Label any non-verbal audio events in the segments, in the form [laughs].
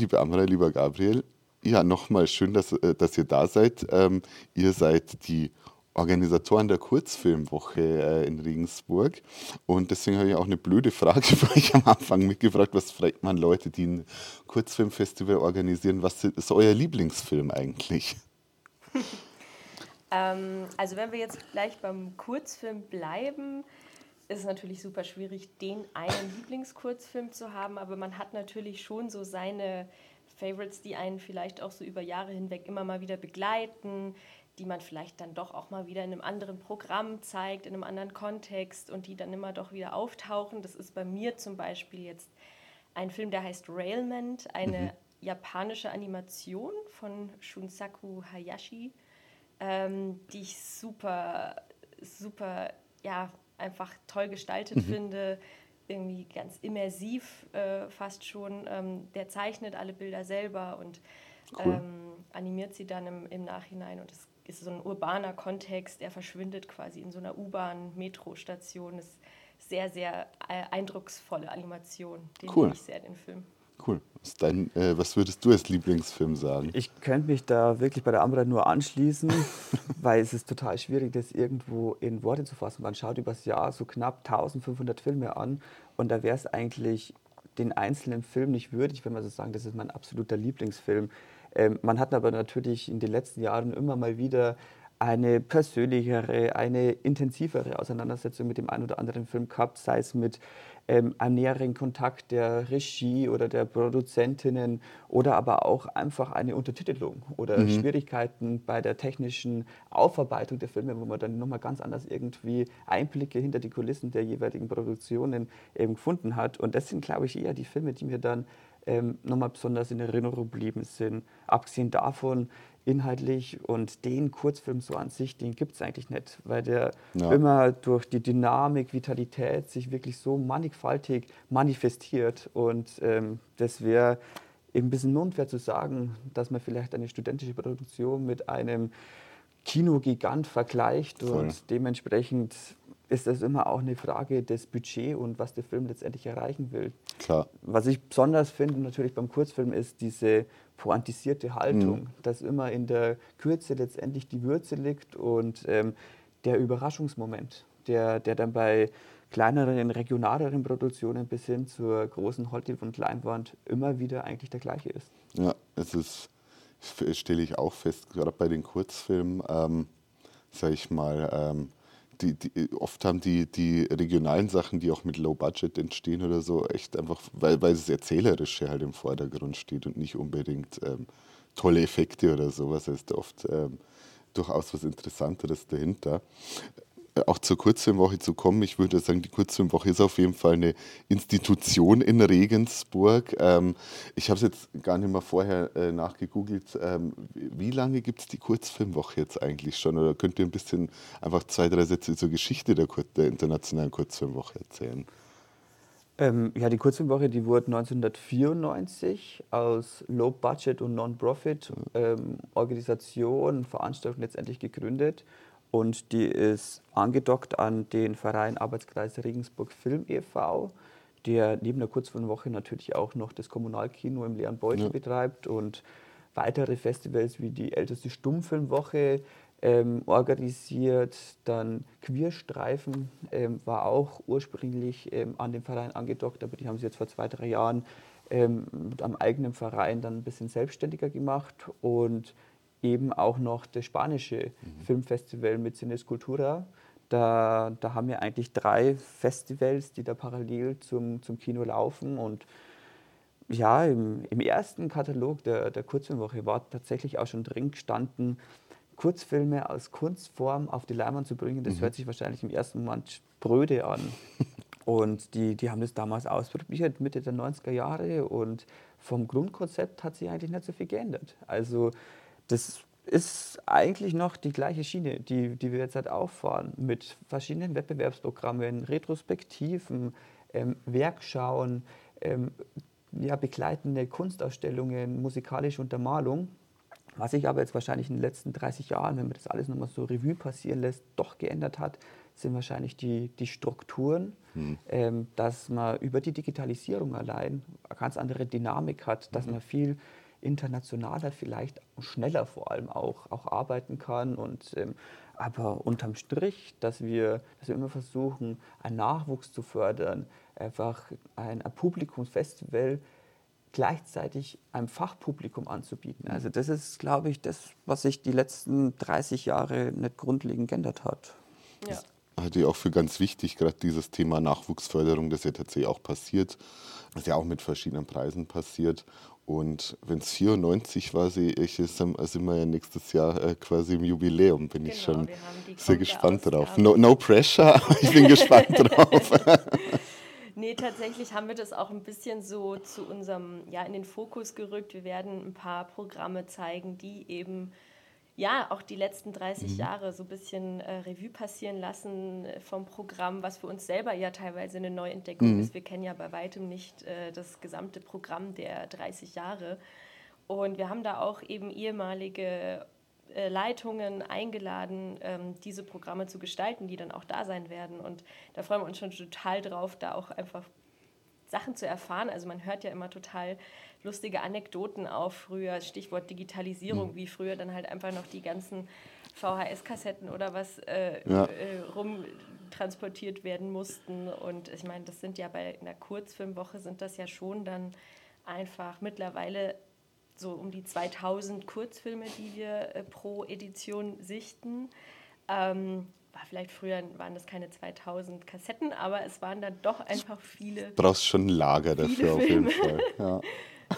liebe Amra, lieber Gabriel, ja, nochmal schön, dass, äh, dass ihr da seid. Ähm, ihr seid die Organisatoren der Kurzfilmwoche äh, in Regensburg. Und deswegen habe ich auch eine blöde Frage [laughs] für euch am Anfang mitgebracht. Was fragt man Leute, die ein Kurzfilmfestival organisieren? Was ist euer Lieblingsfilm eigentlich? [laughs] ähm, also wenn wir jetzt gleich beim Kurzfilm bleiben, ist natürlich super schwierig, den einen Lieblingskurzfilm zu haben, aber man hat natürlich schon so seine Favorites, die einen vielleicht auch so über Jahre hinweg immer mal wieder begleiten, die man vielleicht dann doch auch mal wieder in einem anderen Programm zeigt, in einem anderen Kontext und die dann immer doch wieder auftauchen. Das ist bei mir zum Beispiel jetzt ein Film, der heißt Railment, eine mhm. japanische Animation von Shunsaku Hayashi, ähm, die ich super, super, ja, einfach toll gestaltet mhm. finde irgendwie ganz immersiv äh, fast schon. Ähm, der zeichnet alle Bilder selber und cool. ähm, animiert sie dann im, im Nachhinein. Und es ist so ein urbaner Kontext. Er verschwindet quasi in so einer U-Bahn-Metro-Station. Das ist sehr, sehr äh, eindrucksvolle Animation. Den cool. ich sehr, den Film. Cool. Was, dein, äh, was würdest du als Lieblingsfilm sagen? Ich könnte mich da wirklich bei der Amra nur anschließen, [laughs] weil es ist total schwierig, das irgendwo in Worte zu fassen. Man schaut übers Jahr so knapp 1500 Filme an und da wäre es eigentlich den einzelnen Film nicht würdig, wenn man so sagen, das ist mein absoluter Lieblingsfilm. Ähm, man hat aber natürlich in den letzten Jahren immer mal wieder eine persönlichere, eine intensivere Auseinandersetzung mit dem einen oder anderen Film gehabt, sei es mit ähm, einem näheren Kontakt der Regie oder der Produzentinnen oder aber auch einfach eine Untertitelung oder mhm. Schwierigkeiten bei der technischen Aufarbeitung der Filme, wo man dann nochmal ganz anders irgendwie Einblicke hinter die Kulissen der jeweiligen Produktionen eben gefunden hat. Und das sind, glaube ich, eher die Filme, die mir dann ähm, nochmal besonders in Erinnerung geblieben sind. Abgesehen davon inhaltlich und den Kurzfilm so an sich, den gibt es eigentlich nicht, weil der ja. immer durch die Dynamik, Vitalität sich wirklich so mannigfaltig manifestiert und ähm, das wäre eben ein bisschen unfair zu sagen, dass man vielleicht eine studentische Produktion mit einem Kinogigant vergleicht Voll. und dementsprechend ist das immer auch eine Frage des Budgets und was der Film letztendlich erreichen will. Klar. Was ich besonders finde natürlich beim Kurzfilm ist diese pointisierte Haltung, mhm. dass immer in der Kürze letztendlich die Würze liegt und ähm, der Überraschungsmoment, der, der dann bei kleineren, regionaleren Produktionen bis hin zur großen Hollywood- und Leinwand immer wieder eigentlich der gleiche ist. Ja, es ist, stelle ich auch fest, gerade bei den Kurzfilmen, ähm, sage ich mal, ähm, die, die, oft haben die, die regionalen Sachen, die auch mit Low Budget entstehen oder so, echt einfach, weil, weil das Erzählerische halt im Vordergrund steht und nicht unbedingt ähm, tolle Effekte oder sowas. Es ist oft ähm, durchaus was Interessanteres dahinter auch zur Kurzfilmwoche zu kommen. Ich würde sagen, die Kurzfilmwoche ist auf jeden Fall eine Institution in Regensburg. Ähm, ich habe es jetzt gar nicht mehr vorher äh, nachgegoogelt. Ähm, wie lange gibt es die Kurzfilmwoche jetzt eigentlich schon? Oder könnt ihr ein bisschen einfach zwei, drei Sätze zur Geschichte der, Kur der internationalen Kurzfilmwoche erzählen? Ähm, ja, die Kurzfilmwoche, die wurde 1994 aus Low Budget und Non-Profit ähm, Veranstaltung letztendlich gegründet und die ist angedockt an den Verein Arbeitskreis Regensburg Film e.V., der neben der Kurzfilmwoche natürlich auch noch das Kommunalkino im leeren Beutel ja. betreibt und weitere Festivals wie die älteste Stummfilmwoche ähm, organisiert. Dann Queerstreifen ähm, war auch ursprünglich ähm, an den Verein angedockt, aber die haben sie jetzt vor zwei, drei Jahren ähm, mit einem eigenen Verein dann ein bisschen selbstständiger gemacht und eben auch noch das spanische mhm. Filmfestival mit Cines Cultura. Da, da haben wir eigentlich drei Festivals, die da parallel zum, zum Kino laufen. Und ja, im, im ersten Katalog der, der Kurzfilmwoche war tatsächlich auch schon drin gestanden, Kurzfilme als Kunstform auf die Leinwand zu bringen. Das mhm. hört sich wahrscheinlich im ersten Moment spröde an. [laughs] Und die, die haben das damals ausprobiert, Mitte der 90er Jahre. Und vom Grundkonzept hat sich eigentlich nicht so viel geändert. Also das ist eigentlich noch die gleiche Schiene, die, die wir jetzt halt auffahren, mit verschiedenen Wettbewerbsprogrammen, Retrospektiven, ähm, Werkschauen, ähm, ja, begleitende Kunstausstellungen, musikalische Untermalung. Was sich aber jetzt wahrscheinlich in den letzten 30 Jahren, wenn man das alles nochmal so Revue passieren lässt, doch geändert hat, sind wahrscheinlich die, die Strukturen, mhm. ähm, dass man über die Digitalisierung allein eine ganz andere Dynamik hat, dass mhm. man viel internationaler, vielleicht schneller vor allem auch, auch arbeiten kann. Und, ähm, aber unterm Strich, dass wir, dass wir immer versuchen, einen Nachwuchs zu fördern, einfach ein, ein Publikumsfestival gleichzeitig einem Fachpublikum anzubieten. Also das ist, glaube ich, das, was sich die letzten 30 Jahre nicht grundlegend geändert hat. Ja. Halte ich auch für ganz wichtig, gerade dieses Thema Nachwuchsförderung, das ja tatsächlich auch passiert, das ja auch mit verschiedenen Preisen passiert. Und wenn es 94 war, sehe ich, sind wir ja nächstes Jahr äh, quasi im Jubiläum. Bin genau, ich schon sehr gespannt drauf. No, no pressure, [laughs] aber ich bin gespannt drauf. [laughs] Nee, tatsächlich haben wir das auch ein bisschen so zu unserem, ja, in den Fokus gerückt. Wir werden ein paar Programme zeigen, die eben ja, auch die letzten 30 mhm. Jahre so ein bisschen äh, Revue passieren lassen äh, vom Programm, was für uns selber ja teilweise eine Neuentdeckung mhm. ist. Wir kennen ja bei weitem nicht äh, das gesamte Programm der 30 Jahre. Und wir haben da auch eben ehemalige äh, Leitungen eingeladen, ähm, diese Programme zu gestalten, die dann auch da sein werden. Und da freuen wir uns schon total drauf, da auch einfach Sachen zu erfahren. Also man hört ja immer total lustige Anekdoten auf früher, Stichwort Digitalisierung, mhm. wie früher dann halt einfach noch die ganzen VHS-Kassetten oder was äh, ja. äh, rumtransportiert werden mussten. Und ich meine, das sind ja bei einer Kurzfilmwoche sind das ja schon dann einfach mittlerweile so um die 2000 Kurzfilme, die wir äh, pro Edition sichten. Ähm, war vielleicht früher waren das keine 2000 Kassetten, aber es waren dann doch einfach viele. Du brauchst schon ein Lager dafür auf jeden Fall. Ja. [laughs]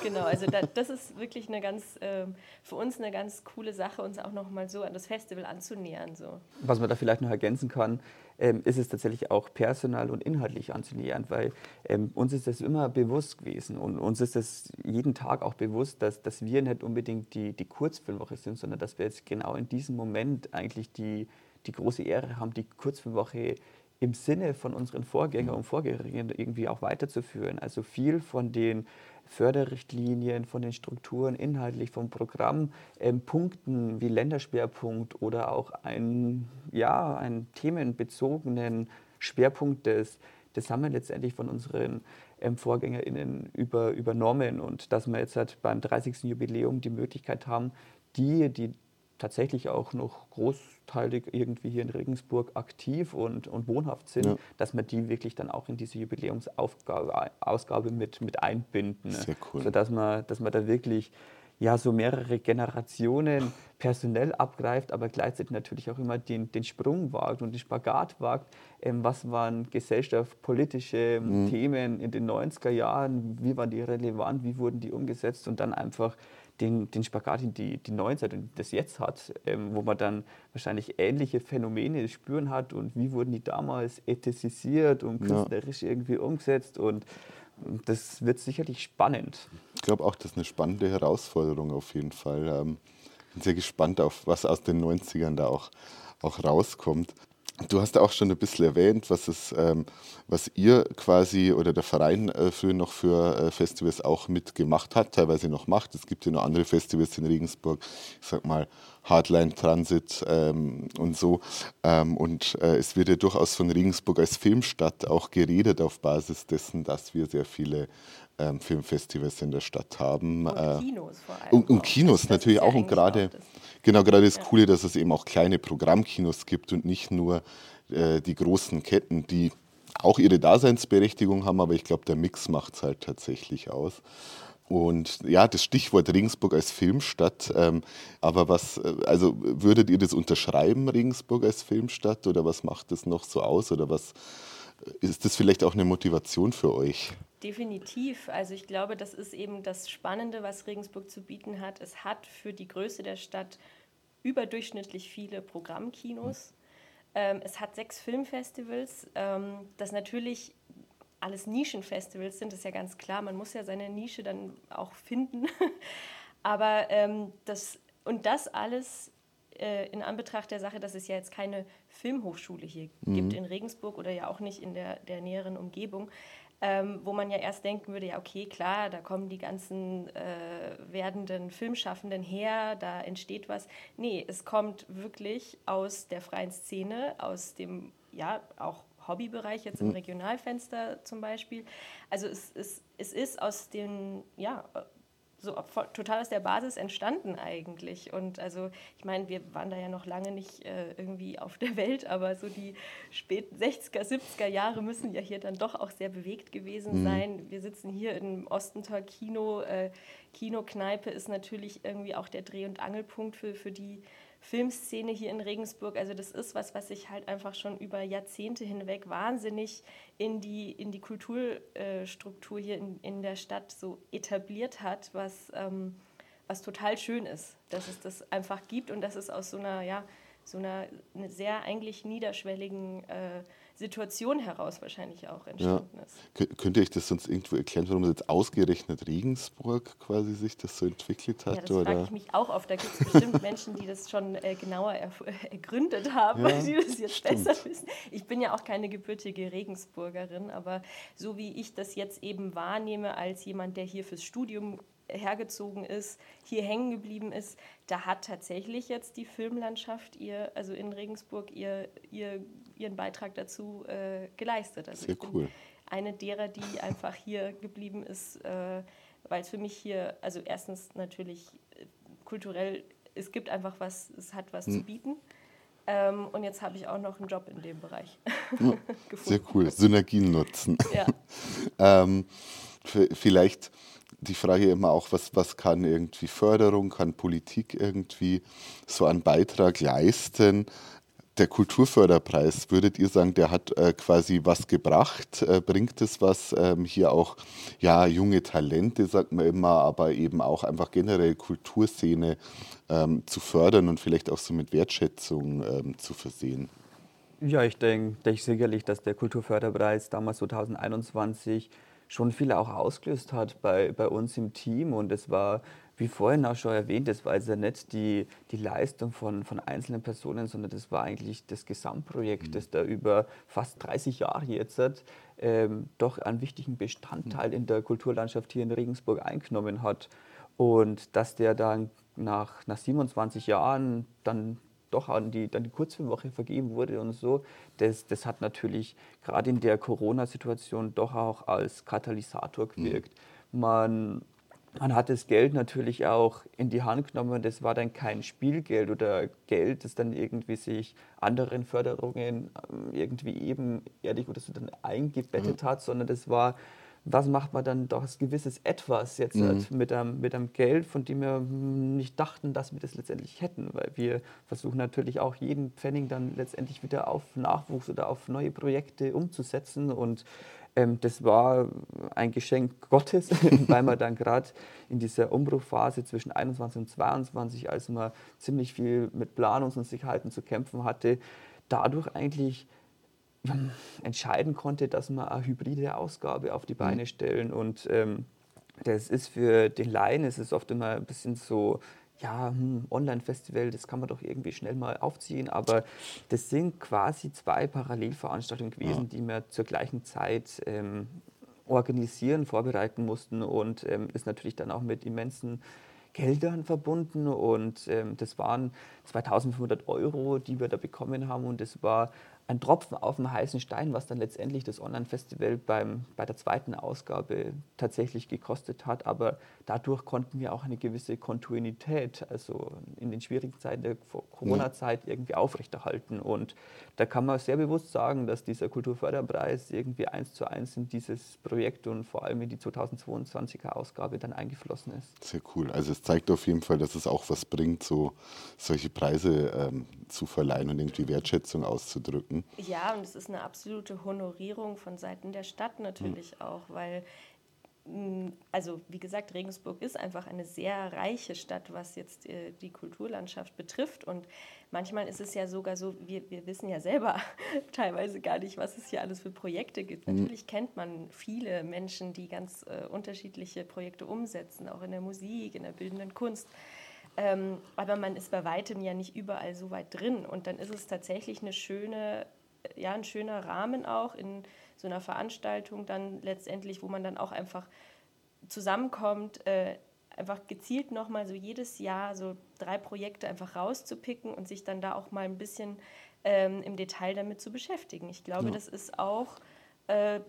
genau, also da, das ist wirklich eine ganz, äh, für uns eine ganz coole Sache, uns auch nochmal so an das Festival anzunähern. So. Was man da vielleicht noch ergänzen kann, ähm, ist es tatsächlich auch personal und inhaltlich anzunähern, weil ähm, uns ist das immer bewusst gewesen und uns ist das jeden Tag auch bewusst, dass, dass wir nicht unbedingt die, die Kurzfilmwoche sind, sondern dass wir jetzt genau in diesem Moment eigentlich die, die große Ehre haben, die Kurzfilmwoche im Sinne von unseren Vorgängern und Vorgängerinnen irgendwie auch weiterzuführen. Also viel von den Förderrichtlinien, von den Strukturen, inhaltlich vom Programm, ähm, Punkten wie Länderschwerpunkt oder auch ein, ja, einen themenbezogenen Schwerpunkt des, das haben wir letztendlich von unseren ähm, VorgängerInnen über, übernommen und dass wir jetzt halt beim 30. Jubiläum die Möglichkeit haben, die, die tatsächlich auch noch großteilig irgendwie hier in Regensburg aktiv und, und wohnhaft sind, ja. dass wir die wirklich dann auch in diese Jubiläumsausgabe mit, mit einbinden. Sehr cool. Sodass man, dass man da wirklich ja, so mehrere Generationen personell abgreift, aber gleichzeitig natürlich auch immer den, den Sprung wagt und den Spagat wagt. Ähm, was waren gesellschaftspolitische mhm. Themen in den 90er Jahren? Wie waren die relevant? Wie wurden die umgesetzt? Und dann einfach den, den Spagat in die, die Neuzeit und das jetzt hat, ähm, wo man dann wahrscheinlich ähnliche Phänomene spüren hat und wie wurden die damals ethisiert und künstlerisch ja. irgendwie umgesetzt und das wird sicherlich spannend. Ich glaube auch, das ist eine spannende Herausforderung auf jeden Fall. Ähm, bin sehr gespannt auf, was aus den 90ern da auch, auch rauskommt. Du hast auch schon ein bisschen erwähnt, was, es, ähm, was ihr quasi oder der Verein äh, früher noch für äh, Festivals auch mitgemacht hat, teilweise noch macht. Es gibt ja noch andere Festivals in Regensburg, ich sag mal Hardline Transit ähm, und so. Ähm, und äh, es wird ja durchaus von Regensburg als Filmstadt auch geredet auf Basis dessen, dass wir sehr viele ähm, Filmfestivals in der Stadt haben. Und äh, Kinos vor allem. Und, und Kinos natürlich auch. Und gerade Genau, gerade das ja. Coole, dass es eben auch kleine Programmkinos gibt und nicht nur äh, die großen Ketten, die auch ihre Daseinsberechtigung haben, aber ich glaube, der Mix macht es halt tatsächlich aus. Und ja, das Stichwort Regensburg als Filmstadt. Ähm, aber was, äh, also würdet ihr das unterschreiben, Regensburg als Filmstadt? Oder was macht das noch so aus? Oder was äh, ist das vielleicht auch eine Motivation für euch? Definitiv. Also ich glaube, das ist eben das Spannende, was Regensburg zu bieten hat. Es hat für die Größe der Stadt überdurchschnittlich viele Programmkinos. Ähm, es hat sechs Filmfestivals, ähm, das natürlich alles Nischenfestivals sind, ist ja ganz klar. Man muss ja seine Nische dann auch finden. [laughs] Aber ähm, das und das alles äh, in Anbetracht der Sache, dass es ja jetzt keine Filmhochschule hier mhm. gibt in Regensburg oder ja auch nicht in der, der näheren Umgebung, ähm, wo man ja erst denken würde, ja okay, klar, da kommen die ganzen äh, werdenden Filmschaffenden her, da entsteht was. Nee, es kommt wirklich aus der freien Szene, aus dem ja auch Hobbybereich, jetzt im mhm. Regionalfenster zum Beispiel. Also es, es, es ist aus den, ja, so total aus der Basis entstanden eigentlich. Und also, ich meine, wir waren da ja noch lange nicht äh, irgendwie auf der Welt, aber so die späten 60er, 70er Jahre müssen ja hier dann doch auch sehr bewegt gewesen mhm. sein. Wir sitzen hier im Ostentor Kino. Äh, Kinokneipe ist natürlich irgendwie auch der Dreh- und Angelpunkt für, für die Filmszene hier in Regensburg. Also das ist was, was sich halt einfach schon über Jahrzehnte hinweg wahnsinnig in die, in die Kulturstruktur hier in, in der Stadt so etabliert hat, was, ähm, was total schön ist, dass es das einfach gibt und dass es aus so einer, ja, so einer sehr eigentlich niederschwelligen äh, Situation heraus wahrscheinlich auch entstanden ja. ist. Könnt ihr euch das sonst irgendwo erklären, warum jetzt ausgerechnet Regensburg quasi sich das so entwickelt hat? Ja, das frage ich mich auch oft. Da gibt es bestimmt Menschen, die das schon äh, genauer [laughs] ergründet haben, ja, die das jetzt stimmt. besser wissen. Ich bin ja auch keine gebürtige Regensburgerin, aber so wie ich das jetzt eben wahrnehme als jemand, der hier fürs Studium hergezogen ist, hier hängen geblieben ist, da hat tatsächlich jetzt die Filmlandschaft ihr, also in Regensburg, ihr, ihr, ihren Beitrag dazu äh, geleistet. Also Sehr cool. Eine derer, die [laughs] einfach hier geblieben ist, äh, weil es für mich hier, also erstens natürlich äh, kulturell, es gibt einfach was, es hat was hm. zu bieten. Ähm, und jetzt habe ich auch noch einen Job in dem Bereich [laughs] ja, Sehr cool, Synergien nutzen. [laughs] Ja. ähm, vielleicht die Frage immer auch, was, was kann irgendwie Förderung, kann Politik irgendwie so einen Beitrag leisten? Der Kulturförderpreis, würdet ihr sagen, der hat äh, quasi was gebracht? Äh, bringt es was, ähm, hier auch ja, junge Talente, sagt man immer, aber eben auch einfach generell Kulturszene ähm, zu fördern und vielleicht auch so mit Wertschätzung ähm, zu versehen? Ja, ich denke denk sicherlich, dass der Kulturförderpreis damals 2021 schon viel auch ausgelöst hat bei, bei uns im Team. Und es war, wie vorhin auch schon erwähnt, das war also nicht die, die Leistung von, von einzelnen Personen, sondern das war eigentlich das Gesamtprojekt, mhm. das da über fast 30 Jahre jetzt hat, ähm, doch einen wichtigen Bestandteil mhm. in der Kulturlandschaft hier in Regensburg eingenommen hat. Und dass der dann nach, nach 27 Jahren dann doch an die, dann die Kurzfilmwoche vergeben wurde und so, das, das hat natürlich gerade in der Corona-Situation doch auch als Katalysator mhm. gewirkt. Mhm. Man, man hat das Geld natürlich auch in die Hand genommen. Das war dann kein Spielgeld oder Geld, das dann irgendwie sich anderen Förderungen ähm, irgendwie eben ehrlich oder so dann eingebettet mhm. hat, sondern das war was macht man dann doch ein gewisses Etwas jetzt mhm. halt mit, einem, mit einem Geld, von dem wir nicht dachten, dass wir das letztendlich hätten, weil wir versuchen natürlich auch jeden Pfennig dann letztendlich wieder auf Nachwuchs oder auf neue Projekte umzusetzen und ähm, das war ein Geschenk Gottes, [laughs] weil man dann gerade in dieser Umbruchphase zwischen 21 und 22, als man ziemlich viel mit Planungsunsicherheiten zu kämpfen hatte, dadurch eigentlich entscheiden konnte, dass man eine hybride Ausgabe auf die Beine mhm. stellen. Und ähm, das ist für den Laien, es ist oft immer ein bisschen so, ja, hm, Online-Festival, das kann man doch irgendwie schnell mal aufziehen, aber das sind quasi zwei Parallelveranstaltungen gewesen, ja. die wir zur gleichen Zeit ähm, organisieren, vorbereiten mussten und ähm, ist natürlich dann auch mit immensen Geldern verbunden und ähm, das waren 2500 Euro, die wir da bekommen haben und das war ein Tropfen auf dem heißen Stein, was dann letztendlich das Online-Festival bei der zweiten Ausgabe tatsächlich gekostet hat. Aber dadurch konnten wir auch eine gewisse Kontinuität, also in den schwierigen Zeiten der Corona-Zeit irgendwie aufrechterhalten. Und da kann man sehr bewusst sagen, dass dieser Kulturförderpreis irgendwie eins zu eins in dieses Projekt und vor allem in die 2022er Ausgabe dann eingeflossen ist. Sehr cool. Also es zeigt auf jeden Fall, dass es auch was bringt, so solche Preise ähm, zu verleihen und irgendwie Wertschätzung auszudrücken. Ja, und es ist eine absolute Honorierung von Seiten der Stadt natürlich mhm. auch, weil, also wie gesagt, Regensburg ist einfach eine sehr reiche Stadt, was jetzt äh, die Kulturlandschaft betrifft. Und manchmal ist es ja sogar so, wir, wir wissen ja selber [laughs] teilweise gar nicht, was es hier alles für Projekte gibt. Mhm. Natürlich kennt man viele Menschen, die ganz äh, unterschiedliche Projekte umsetzen, auch in der Musik, in der bildenden Kunst. Ähm, aber man ist bei weitem ja nicht überall so weit drin. Und dann ist es tatsächlich eine schöne, ja, ein schöner Rahmen auch in so einer Veranstaltung dann letztendlich, wo man dann auch einfach zusammenkommt, äh, einfach gezielt nochmal so jedes Jahr so drei Projekte einfach rauszupicken und sich dann da auch mal ein bisschen ähm, im Detail damit zu beschäftigen. Ich glaube, ja. das ist auch äh,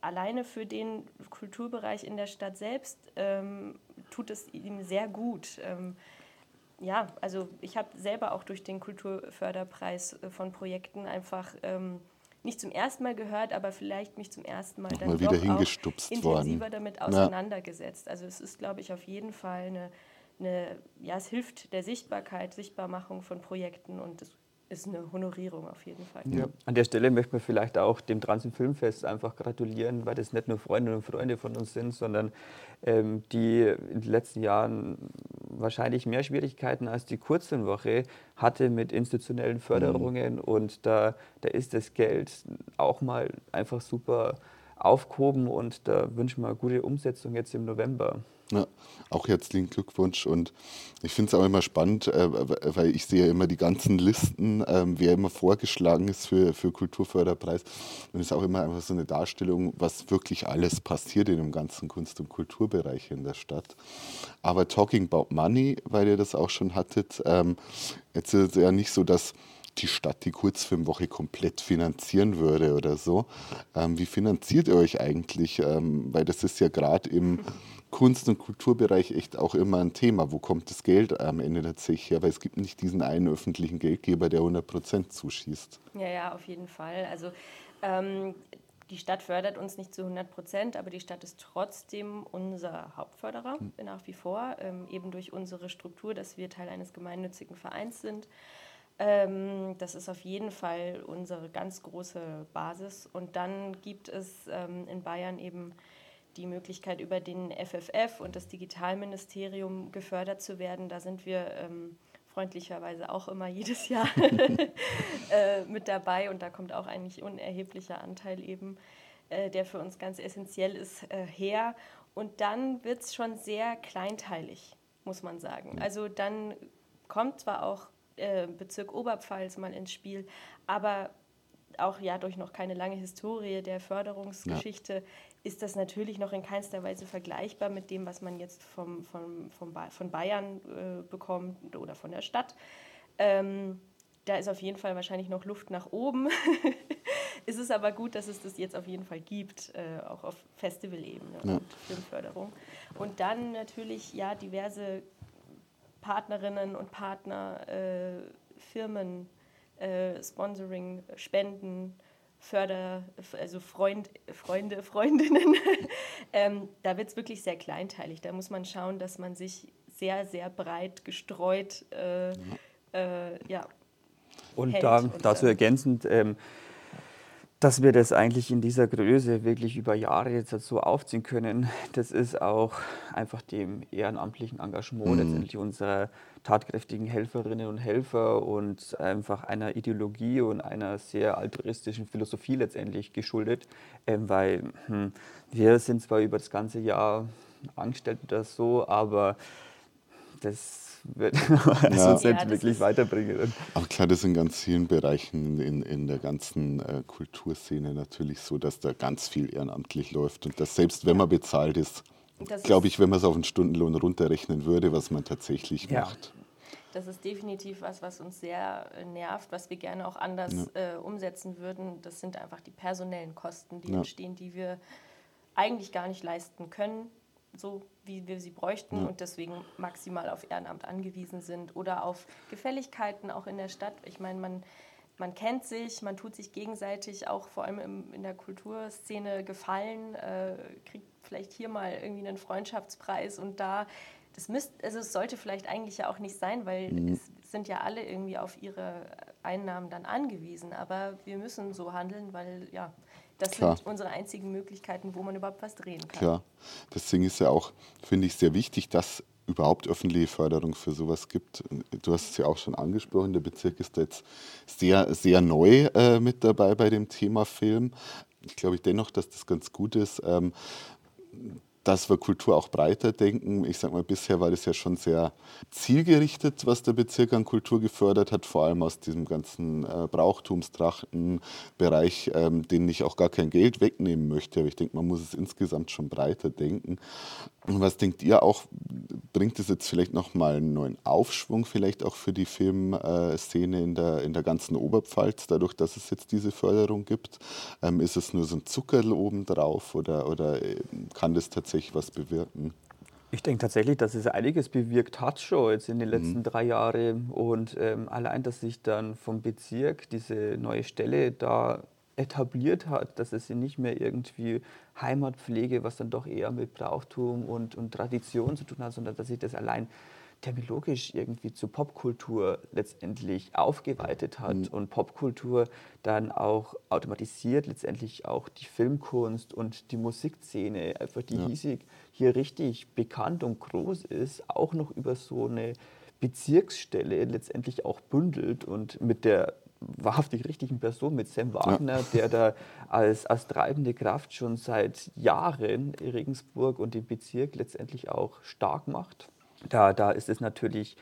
alleine für den Kulturbereich in der Stadt selbst ähm, tut es ihm sehr gut. Ähm, ja, also ich habe selber auch durch den Kulturförderpreis äh, von Projekten einfach ähm, nicht zum ersten Mal gehört, aber vielleicht mich zum ersten Mal dann wieder hingestupst intensiver worden. damit auseinandergesetzt. Ja. Also es ist, glaube ich, auf jeden Fall eine, eine, ja, es hilft der Sichtbarkeit, Sichtbarmachung von Projekten und es ist eine Honorierung auf jeden Fall. Ja. An der Stelle möchte man vielleicht auch dem Transen Filmfest einfach gratulieren, weil das nicht nur Freundinnen und Freunde von uns sind, sondern ähm, die in den letzten Jahren wahrscheinlich mehr Schwierigkeiten als die Kurzfilmwoche hatte mit institutionellen Förderungen mhm. und da, da ist das Geld auch mal einfach super aufgehoben und da wünschen wir eine gute Umsetzung jetzt im November. Ja, auch herzlichen Glückwunsch. Und ich finde es auch immer spannend, äh, weil ich sehe immer die ganzen Listen, äh, wer immer vorgeschlagen ist für, für Kulturförderpreis. Und es ist auch immer einfach so eine Darstellung, was wirklich alles passiert in dem ganzen Kunst- und Kulturbereich in der Stadt. Aber Talking About Money, weil ihr das auch schon hattet, ähm, jetzt ist es ja nicht so, dass die Stadt die Kurzfilmwoche komplett finanzieren würde oder so. Ähm, wie finanziert ihr euch eigentlich? Ähm, weil das ist ja gerade im Kunst- und Kulturbereich echt auch immer ein Thema. Wo kommt das Geld am Ende tatsächlich her? Weil es gibt nicht diesen einen öffentlichen Geldgeber, der 100 Prozent zuschießt. Ja, ja, auf jeden Fall. Also ähm, die Stadt fördert uns nicht zu 100 Prozent, aber die Stadt ist trotzdem unser Hauptförderer hm. nach wie vor, ähm, eben durch unsere Struktur, dass wir Teil eines gemeinnützigen Vereins sind. Ähm, das ist auf jeden Fall unsere ganz große Basis. Und dann gibt es ähm, in Bayern eben die Möglichkeit, über den FFF und das Digitalministerium gefördert zu werden. Da sind wir ähm, freundlicherweise auch immer jedes Jahr [laughs] äh, mit dabei und da kommt auch eigentlich unerheblicher Anteil eben, äh, der für uns ganz essentiell ist, äh, her. Und dann wird es schon sehr kleinteilig, muss man sagen. Also dann kommt zwar auch äh, Bezirk Oberpfalz mal ins Spiel, aber auch ja durch noch keine lange Historie der Förderungsgeschichte ja ist das natürlich noch in keinster Weise vergleichbar mit dem, was man jetzt vom, vom, vom ba von Bayern äh, bekommt oder von der Stadt. Ähm, da ist auf jeden Fall wahrscheinlich noch Luft nach oben. [laughs] es ist aber gut, dass es das jetzt auf jeden Fall gibt, äh, auch auf Festivalebene ja. und Filmförderung. Und dann natürlich ja diverse Partnerinnen und Partner, äh, Firmen, äh, Sponsoring, Spenden, Förder, also Freund, Freunde, [laughs] Freundinnen, ähm, da wird es wirklich sehr kleinteilig. Da muss man schauen, dass man sich sehr, sehr breit gestreut äh, äh, ja, und da, dazu ergänzend, ähm, dass wir das eigentlich in dieser Größe wirklich über Jahre jetzt so aufziehen können, das ist auch einfach dem ehrenamtlichen Engagement mhm. letztendlich unserer tatkräftigen Helferinnen und Helfer und einfach einer Ideologie und einer sehr altruistischen Philosophie letztendlich geschuldet, ähm, weil hm, wir sind zwar über das ganze Jahr angestellt oder so, aber das wird [laughs] ja. uns nicht ja, wirklich weiterbringen. Aber klar, das ist in ganz vielen Bereichen in, in der ganzen äh, Kulturszene natürlich so, dass da ganz viel ehrenamtlich läuft und dass selbst wenn man bezahlt ist, glaube ich, wenn man es auf einen Stundenlohn runterrechnen würde, was man tatsächlich ja. macht. Das ist definitiv was, was uns sehr äh, nervt, was wir gerne auch anders ja. äh, umsetzen würden. Das sind einfach die personellen Kosten, die ja. entstehen, die wir eigentlich gar nicht leisten können so wie wir sie bräuchten und deswegen maximal auf Ehrenamt angewiesen sind oder auf Gefälligkeiten auch in der Stadt. Ich meine, man, man kennt sich, man tut sich gegenseitig auch vor allem im, in der Kulturszene gefallen, äh, kriegt vielleicht hier mal irgendwie einen Freundschaftspreis und da, das müsst, also es sollte vielleicht eigentlich ja auch nicht sein, weil mhm. es sind ja alle irgendwie auf ihre Einnahmen dann angewiesen, aber wir müssen so handeln, weil ja, das Klar. sind unsere einzigen Möglichkeiten, wo man überhaupt was drehen kann. Klar. Deswegen ist ja auch, finde ich, sehr wichtig, dass überhaupt öffentliche Förderung für sowas gibt. Du hast es ja auch schon angesprochen, der Bezirk ist jetzt sehr, sehr neu äh, mit dabei bei dem Thema Film. Ich glaube dennoch, dass das ganz gut ist. Ähm, dass wir Kultur auch breiter denken. Ich sage mal, bisher war das ja schon sehr zielgerichtet, was der Bezirk an Kultur gefördert hat, vor allem aus diesem ganzen äh, Brauchtumstrachtenbereich, ähm, den ich auch gar kein Geld wegnehmen möchte. Aber ich denke, man muss es insgesamt schon breiter denken. Und was denkt ihr auch, bringt es jetzt vielleicht nochmal einen neuen Aufschwung, vielleicht auch für die Filmszene in der, in der ganzen Oberpfalz, dadurch, dass es jetzt diese Förderung gibt? Ähm, ist es nur so ein Zuckerl obendrauf oder, oder äh, kann das tatsächlich was bewirken? Ich denke tatsächlich, dass es einiges bewirkt hat schon jetzt in den letzten mhm. drei Jahren. Und ähm, allein, dass sich dann vom Bezirk diese neue Stelle da etabliert hat, dass es nicht mehr irgendwie Heimatpflege, was dann doch eher mit Brauchtum und, und Tradition zu tun hat, sondern dass sich das allein terminologisch irgendwie zu Popkultur letztendlich aufgeweitet hat mhm. und Popkultur dann auch automatisiert letztendlich auch die Filmkunst und die Musikszene, einfach die ja. hiesig hier richtig bekannt und groß ist, auch noch über so eine Bezirksstelle letztendlich auch bündelt und mit der wahrhaftig richtigen Person, mit Sam Wagner, ja. der da als, als treibende Kraft schon seit Jahren Regensburg und den Bezirk letztendlich auch stark macht. Da, da ist es natürlich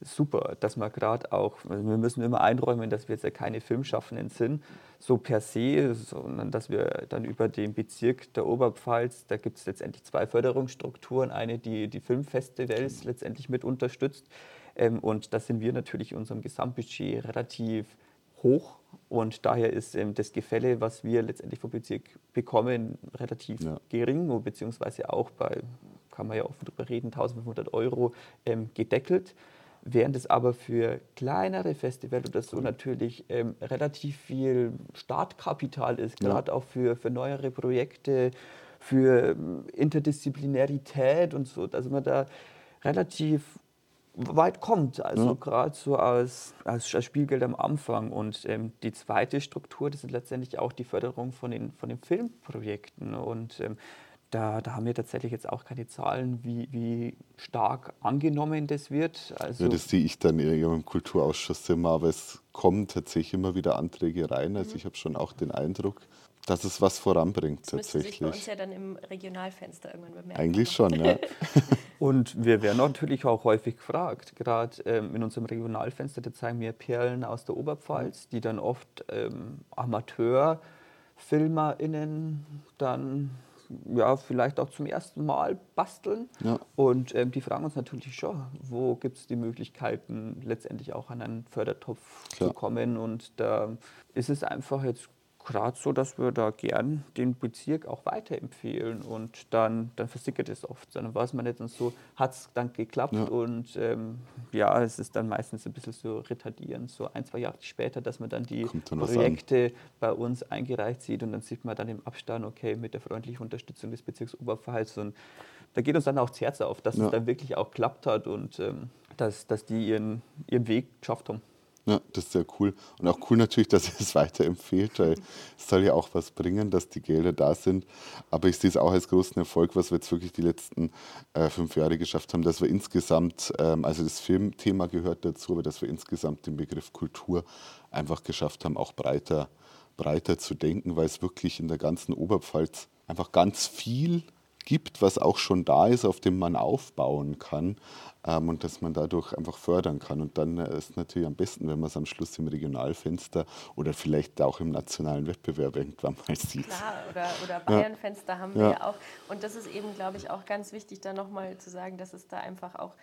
super, dass man gerade auch, also wir müssen immer einräumen, dass wir jetzt ja keine Filmschaffenden sind, so per se, sondern dass wir dann über den Bezirk der Oberpfalz, da gibt es letztendlich zwei Förderungsstrukturen, eine, die die Filmfestivals letztendlich mit unterstützt ähm, und da sind wir natürlich in unserem Gesamtbudget relativ hoch und daher ist ähm, das Gefälle, was wir letztendlich vom Bezirk bekommen, relativ ja. gering, beziehungsweise auch bei, kann man ja offen drüber reden, 1500 Euro ähm, gedeckelt. Während es aber für kleinere Festivals oder so natürlich ähm, relativ viel Startkapital ist, gerade ja. auch für, für neuere Projekte, für ähm, Interdisziplinarität und so, dass man da relativ weit kommt. Also ja. gerade so als, als, Spielgeld am Anfang. Und ähm, die zweite Struktur, das ist letztendlich auch die Förderung von den, von den Filmprojekten. Und ähm, da, da, haben wir tatsächlich jetzt auch keine Zahlen, wie, wie stark angenommen das wird. Also ja, das sehe ich dann eher im Kulturausschuss immer, aber es kommen tatsächlich immer wieder Anträge rein. Also mhm. ich habe schon auch den Eindruck, dass es was voranbringt das tatsächlich. Das sich bei uns ja dann im Regionalfenster irgendwann bemerken. Eigentlich schon, ja. [laughs] Und wir werden natürlich auch häufig gefragt, gerade ähm, in unserem Regionalfenster, da zeigen wir Perlen aus der Oberpfalz, die dann oft ähm, AmateurfilmerInnen dann ja, vielleicht auch zum ersten Mal basteln. Ja. Und ähm, die fragen uns natürlich schon, wo gibt es die Möglichkeiten, letztendlich auch an einen Fördertopf Klar. zu kommen. Und da ist es einfach jetzt gerade so, dass wir da gern den Bezirk auch weiterempfehlen und dann, dann versickert es oft. Dann weiß man nicht und so, hat es dann geklappt ja. und ähm, ja, es ist dann meistens ein bisschen so retardierend, so ein, zwei Jahre später, dass man dann die dann Projekte bei uns eingereicht sieht und dann sieht man dann im Abstand, okay, mit der freundlichen Unterstützung des Bezirks Oberpfalz und da geht uns dann auch das Herz auf, dass ja. es dann wirklich auch klappt hat und ähm, dass, dass die ihren, ihren Weg geschafft haben. Ja, das ist sehr cool. Und auch cool natürlich, [laughs] dass ihr es weiterempfehlt, weil es soll ja auch was bringen, dass die Gelder da sind. Aber ich sehe es auch als großen Erfolg, was wir jetzt wirklich die letzten äh, fünf Jahre geschafft haben, dass wir insgesamt, ähm, also das Filmthema gehört dazu, aber dass wir insgesamt den Begriff Kultur einfach geschafft haben, auch breiter, breiter zu denken, weil es wirklich in der ganzen Oberpfalz einfach ganz viel gibt, was auch schon da ist, auf dem man aufbauen kann ähm, und dass man dadurch einfach fördern kann. Und dann äh, ist natürlich am besten, wenn man es am Schluss im Regionalfenster oder vielleicht auch im nationalen Wettbewerb irgendwann mal sieht. Klar, oder, oder Bayernfenster ja. haben wir ja. ja auch. Und das ist eben, glaube ich, auch ganz wichtig, da nochmal zu sagen, dass es da einfach auch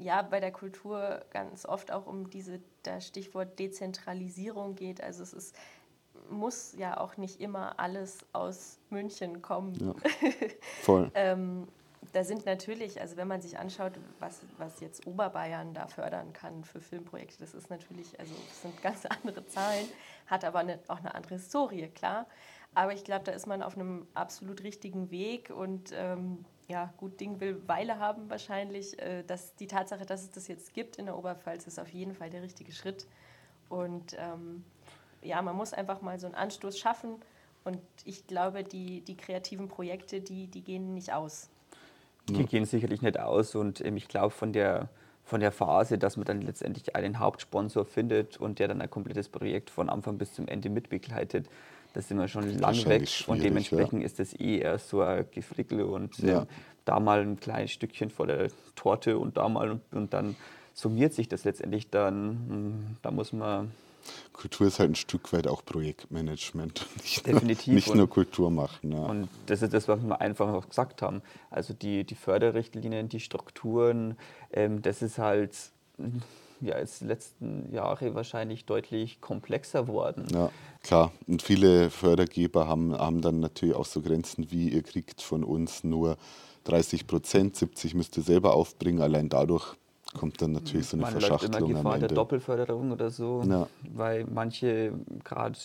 ja, bei der Kultur ganz oft auch um diese, das Stichwort Dezentralisierung geht. Also es ist muss ja auch nicht immer alles aus München kommen. Ja, [laughs] voll. ähm, da sind natürlich, also wenn man sich anschaut, was, was jetzt Oberbayern da fördern kann für Filmprojekte, das ist natürlich, also das sind ganz [laughs] andere Zahlen, hat aber eine, auch eine andere Historie, klar. Aber ich glaube, da ist man auf einem absolut richtigen Weg und ähm, ja, gut Ding will Weile haben wahrscheinlich. Äh, dass die Tatsache, dass es das jetzt gibt in der Oberpfalz, ist auf jeden Fall der richtige Schritt. Und ähm, ja, man muss einfach mal so einen Anstoß schaffen. Und ich glaube, die, die kreativen Projekte, die, die gehen nicht aus. Die gehen sicherlich nicht aus. Und ähm, ich glaube, von der, von der Phase, dass man dann letztendlich einen Hauptsponsor findet und der dann ein komplettes Projekt von Anfang bis zum Ende mitbegleitet, da sind wir schon lang weg. Und dementsprechend ja. ist das eh eher so ein Gefrickel und ähm, ja. da mal ein kleines Stückchen vor der Torte und da mal und, und dann summiert sich das letztendlich dann. Hm, da muss man Kultur ist halt ein Stück weit auch Projektmanagement. Nicht Definitiv. Nur, nicht nur Kultur machen. Ja. Und das ist das, was wir einfach auch gesagt haben. Also die, die Förderrichtlinien, die Strukturen, ähm, das ist halt [laughs] ja, ist letzten Jahre wahrscheinlich deutlich komplexer worden. Ja, klar. Und viele Fördergeber haben, haben dann natürlich auch so Grenzen wie, ihr kriegt von uns nur 30 Prozent, 70 müsst ihr selber aufbringen. Allein dadurch kommt dann natürlich so eine Man Verschachtelung läuft immer Gefahr der Doppelförderung oder so, ja. weil manche gerade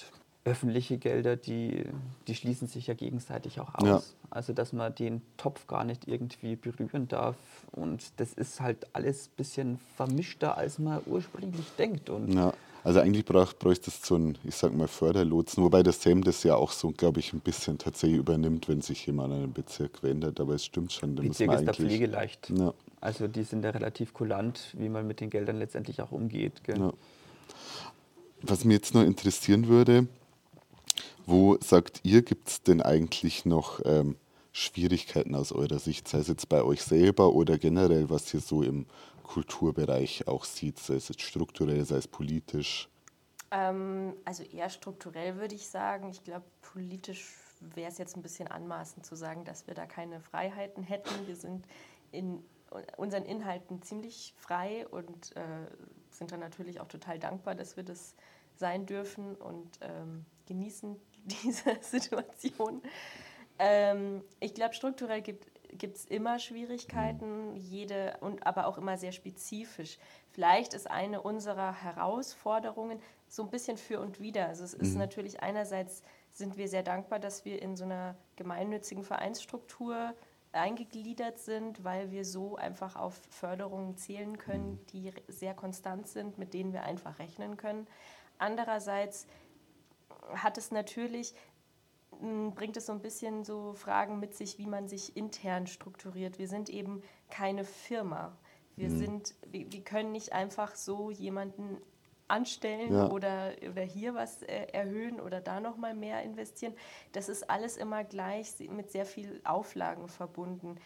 öffentliche Gelder, die, die schließen sich ja gegenseitig auch aus. Ja. Also dass man den Topf gar nicht irgendwie berühren darf. Und das ist halt alles ein bisschen vermischter, als man ursprünglich denkt. Und ja. Also eigentlich bräuchte es so ein, ich sag mal, Förderlotsen, wobei das SEM das ja auch so, glaube ich, ein bisschen tatsächlich übernimmt, wenn sich jemand an einem Bezirk wendet. Aber es stimmt schon. Bezirk ist da pflegeleicht. Ja. Also die sind da relativ kulant, wie man mit den Geldern letztendlich auch umgeht. Ja. Was mich jetzt noch interessieren würde, wo sagt ihr, gibt es denn eigentlich noch ähm, Schwierigkeiten aus eurer Sicht, sei es jetzt bei euch selber oder generell, was ihr so im Kulturbereich auch sieht, sei es jetzt strukturell, sei es politisch? Ähm, also eher strukturell würde ich sagen. Ich glaube, politisch wäre es jetzt ein bisschen anmaßend zu sagen, dass wir da keine Freiheiten hätten. Wir sind in unseren Inhalten ziemlich frei und äh, sind dann natürlich auch total dankbar, dass wir das sein dürfen und ähm, genießen [laughs] diese Situation. Ähm, ich glaube, strukturell gibt es immer Schwierigkeiten, jede und aber auch immer sehr spezifisch. Vielleicht ist eine unserer Herausforderungen so ein bisschen für und wieder. Also es ist mhm. natürlich einerseits sind wir sehr dankbar, dass wir in so einer gemeinnützigen Vereinsstruktur eingegliedert sind, weil wir so einfach auf Förderungen zählen können, mhm. die sehr konstant sind, mit denen wir einfach rechnen können. Andererseits hat es natürlich, hm, bringt es so ein bisschen so Fragen mit sich, wie man sich intern strukturiert. Wir sind eben keine Firma. Wir, mhm. sind, wir, wir, können nicht einfach so jemanden anstellen ja. oder, oder hier was äh, erhöhen oder da nochmal mehr investieren. Das ist alles immer gleich mit sehr viel Auflagen verbunden.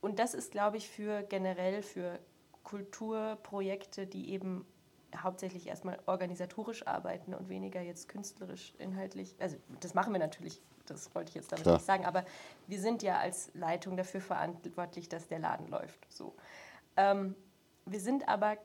Und das ist, glaube ich, für generell für Kulturprojekte, die eben hauptsächlich erstmal organisatorisch arbeiten und weniger jetzt künstlerisch, inhaltlich. Also das machen wir natürlich, das wollte ich jetzt damit Klar. nicht sagen, aber wir sind ja als Leitung dafür verantwortlich, dass der Laden läuft. So. Ähm, wir sind aber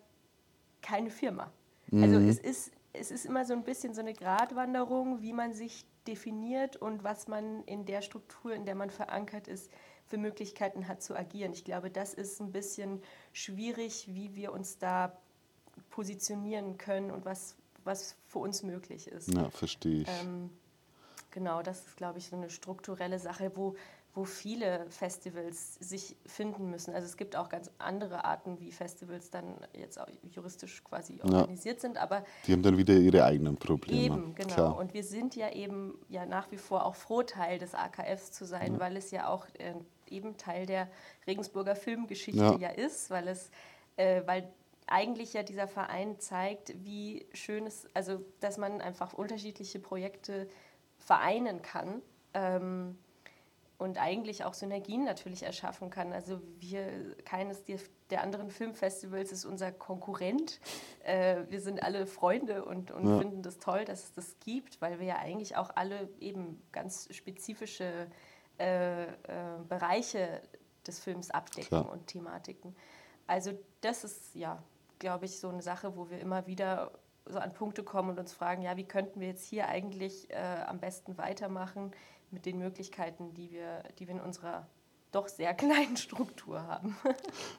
keine Firma. Also mhm. es, ist, es ist immer so ein bisschen so eine Gratwanderung, wie man sich definiert und was man in der Struktur, in der man verankert ist, für Möglichkeiten hat zu agieren. Ich glaube, das ist ein bisschen schwierig, wie wir uns da positionieren können und was, was für uns möglich ist. Ja, verstehe ich. Ähm, genau, das ist, glaube ich, so eine strukturelle Sache, wo, wo viele Festivals sich finden müssen. Also es gibt auch ganz andere Arten, wie Festivals dann jetzt auch juristisch quasi organisiert ja. sind, aber die haben dann wieder ihre eigenen Probleme. Eben, genau. Klar. Und wir sind ja eben ja nach wie vor auch froh, Teil des AKFs zu sein, ja. weil es ja auch äh, eben Teil der Regensburger Filmgeschichte ja, ja ist, weil es äh, weil eigentlich ja dieser Verein zeigt, wie schön es, also dass man einfach unterschiedliche Projekte vereinen kann ähm, und eigentlich auch Synergien natürlich erschaffen kann. Also wir, keines der anderen Filmfestivals ist unser Konkurrent. Äh, wir sind alle Freunde und, und ja. finden das toll, dass es das gibt, weil wir ja eigentlich auch alle eben ganz spezifische äh, äh, Bereiche des Films abdecken Klar. und Thematiken. Also das ist ja glaube ich, so eine Sache, wo wir immer wieder so an Punkte kommen und uns fragen, ja, wie könnten wir jetzt hier eigentlich äh, am besten weitermachen mit den Möglichkeiten, die wir, die wir in unserer doch sehr [laughs] kleinen Struktur haben.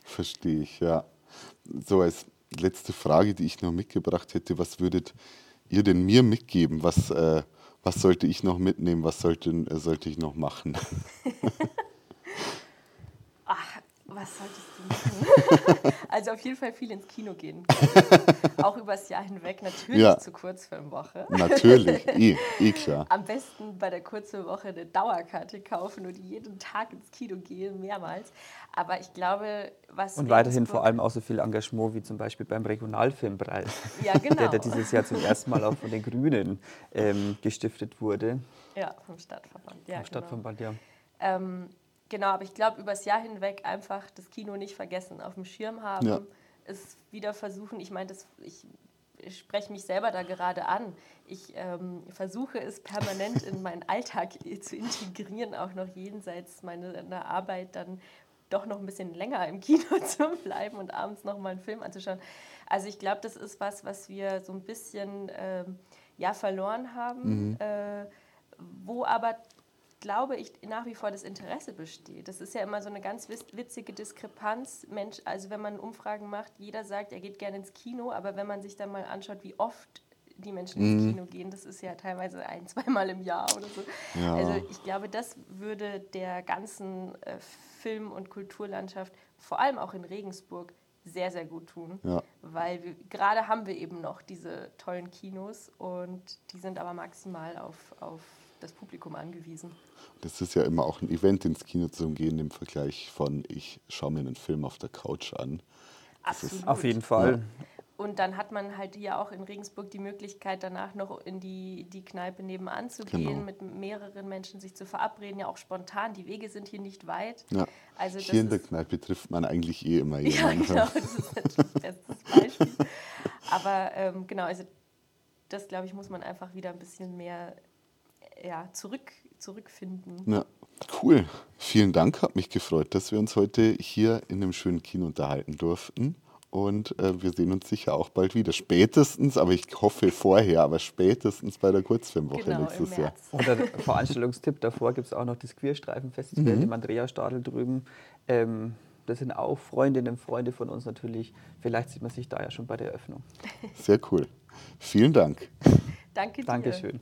Verstehe ich, ja. So als letzte Frage, die ich noch mitgebracht hätte, was würdet ihr denn mir mitgeben? Was, äh, was sollte ich noch mitnehmen? Was sollte, äh, sollte ich noch machen? [laughs] Was solltest du machen? [laughs] also auf jeden Fall viel ins Kino gehen. Auch übers Jahr hinweg, natürlich ja. zur Kurzfilmwoche. Natürlich, eh, eh klar. Am besten bei der Kurzfilmwoche eine Dauerkarte kaufen und jeden Tag ins Kino gehen, mehrmals. Aber ich glaube, was. Und weiterhin vor allem auch so viel Engagement wie zum Beispiel beim Regionalfilmpreis. Ja, [laughs] genau. der, dieses Jahr zum ersten Mal auch von den Grünen ähm, gestiftet wurde. Ja, vom Stadtverband. Ja, vom genau. Stadtverband, ja. Ähm, Genau, aber ich glaube, übers Jahr hinweg einfach das Kino nicht vergessen, auf dem Schirm haben, ja. es wieder versuchen. Ich meine, ich spreche mich selber da gerade an. Ich ähm, versuche es permanent in meinen [laughs] Alltag zu integrieren, auch noch jenseits meiner Arbeit dann doch noch ein bisschen länger im Kino [laughs] zu bleiben und abends noch mal einen Film anzuschauen. Also ich glaube, das ist was, was wir so ein bisschen ähm, ja, verloren haben, mhm. äh, wo aber glaube ich, nach wie vor das Interesse besteht. Das ist ja immer so eine ganz witzige Diskrepanz. Mensch, also wenn man Umfragen macht, jeder sagt, er geht gerne ins Kino, aber wenn man sich dann mal anschaut, wie oft die Menschen ins mhm. Kino gehen, das ist ja teilweise ein, [laughs] zweimal im Jahr oder so. Ja. Also ich glaube, das würde der ganzen äh, Film- und Kulturlandschaft, vor allem auch in Regensburg, sehr, sehr gut tun. Ja. Weil gerade haben wir eben noch diese tollen Kinos und die sind aber maximal auf, auf das Publikum angewiesen. Das ist ja immer auch ein Event, ins Kino zu gehen im Vergleich von ich schaue mir einen Film auf der Couch an. Absolut. Auf jeden Fall. Ja. Und dann hat man halt hier auch in Regensburg die Möglichkeit, danach noch in die, die Kneipe nebenan zu genau. gehen, mit mehreren Menschen sich zu verabreden, ja auch spontan. Die Wege sind hier nicht weit. Ja. Also hier in der Kneipe trifft man eigentlich eh immer jemanden. Ja, genau, das ist natürlich das bestes Beispiel. [laughs] Aber ähm, genau, also das, glaube ich, muss man einfach wieder ein bisschen mehr ja, zurück, zurückfinden. Ja, cool. Vielen Dank, hat mich gefreut, dass wir uns heute hier in einem schönen Kino unterhalten durften. Und äh, wir sehen uns sicher auch bald wieder. Spätestens, aber ich hoffe vorher, aber spätestens bei der Kurzfilmwoche genau, nächstes Jahr. Und der Veranstaltungstipp davor gibt es auch noch das Queerstreifen-Festival mhm. im Andrea-Stadel drüben. Ähm, das sind auch Freundinnen und Freunde von uns natürlich. Vielleicht sieht man sich da ja schon bei der Eröffnung. Sehr cool. Vielen Dank. Danke dir. Dankeschön.